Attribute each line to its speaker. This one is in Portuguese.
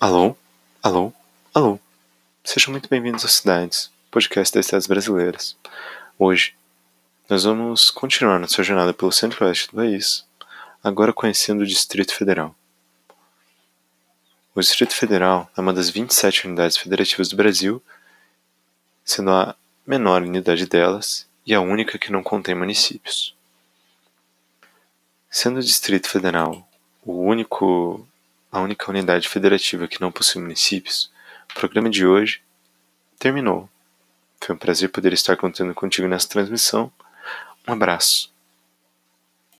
Speaker 1: Alô? Alô? Alô? Sejam muito bem-vindos às Cidades, podcast das cidades brasileiras. Hoje, nós vamos continuar nossa jornada pelo centro-oeste do país, agora conhecendo o Distrito Federal. O Distrito Federal é uma das 27 unidades federativas do Brasil, sendo a menor unidade delas e a única que não contém municípios. Sendo o Distrito Federal o único a única unidade federativa que não possui municípios, o programa de hoje terminou. Foi um prazer poder estar contando contigo nessa transmissão. Um abraço.